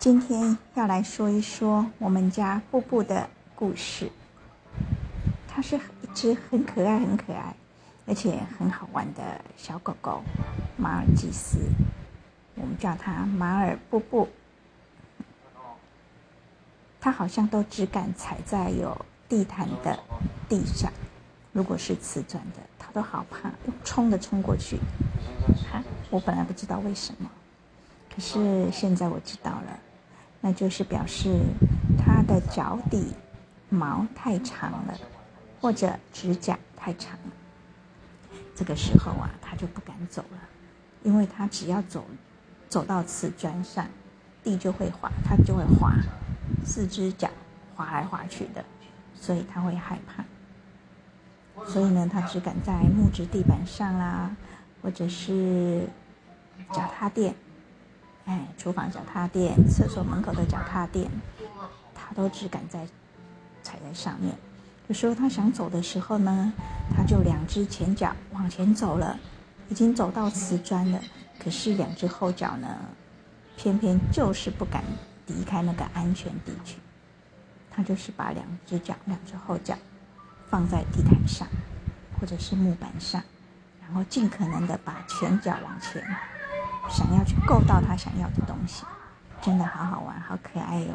今天要来说一说我们家布布的故事。它是一只很可爱、很可爱，而且很好玩的小狗狗——马尔济斯。我们叫它马尔布布。它好像都只敢踩在有地毯的地上，如果是瓷砖的，它都好怕，冲的冲过去。哈，我本来不知道为什么，可是现在我知道了。那就是表示它的脚底毛太长了，或者指甲太长了。这个时候啊，它就不敢走了，因为它只要走走到瓷砖上，地就会滑，它就会滑，四只脚滑来滑去的，所以它会害怕。所以呢，它只敢在木质地板上啦，或者是脚踏垫。哎，厨房脚踏垫、厕所门口的脚踏垫，他都只敢在踩在上面。有时候他想走的时候呢，他就两只前脚往前走了，已经走到瓷砖了。可是两只后脚呢，偏偏就是不敢离开那个安全地区。他就是把两只脚、两只后脚放在地毯上，或者是木板上，然后尽可能的把前脚往前。想要去够到他想要的东西，真的好好玩，好可爱哟。